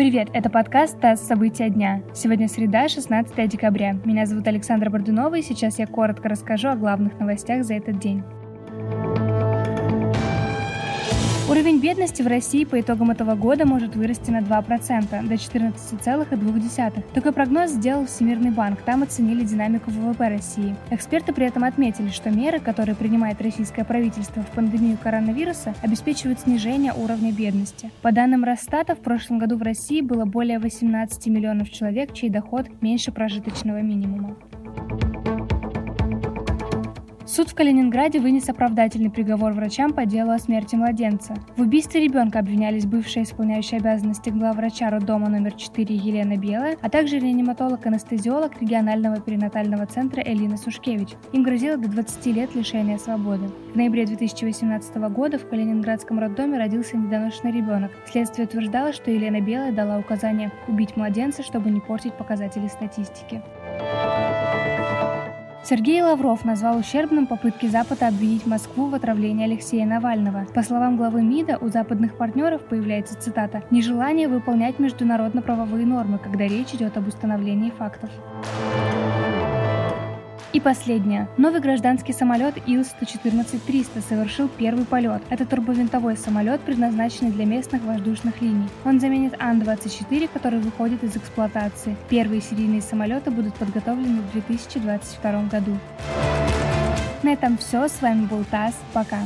Привет, это подкаст «ТАСС. События дня». Сегодня среда, 16 декабря. Меня зовут Александра Бордунова, и сейчас я коротко расскажу о главных новостях за этот день. Уровень бедности в России по итогам этого года может вырасти на 2%, до 14,2%. Такой прогноз сделал Всемирный банк, там оценили динамику ВВП России. Эксперты при этом отметили, что меры, которые принимает российское правительство в пандемию коронавируса, обеспечивают снижение уровня бедности. По данным Росстата, в прошлом году в России было более 18 миллионов человек, чей доход меньше прожиточного минимума. Суд в Калининграде вынес оправдательный приговор врачам по делу о смерти младенца. В убийстве ребенка обвинялись бывшая исполняющая обязанности главврача роддома номер 4 Елена Белая, а также реаниматолог-анестезиолог регионального перинатального центра Элина Сушкевич. Им грозило до 20 лет лишения свободы. В ноябре 2018 года в Калининградском роддоме родился недоношенный ребенок. Следствие утверждало, что Елена Белая дала указание убить младенца, чтобы не портить показатели статистики. Сергей Лавров назвал ущербным попытки Запада обвинить Москву в отравлении Алексея Навального. По словам главы МИДа, у западных партнеров появляется цитата «нежелание выполнять международно-правовые нормы, когда речь идет об установлении фактов». И последнее. Новый гражданский самолет Ил-114-300 совершил первый полет. Это турбовинтовой самолет, предназначенный для местных воздушных линий. Он заменит Ан-24, который выходит из эксплуатации. Первые серийные самолеты будут подготовлены в 2022 году. На этом все. С вами был ТАСС. Пока.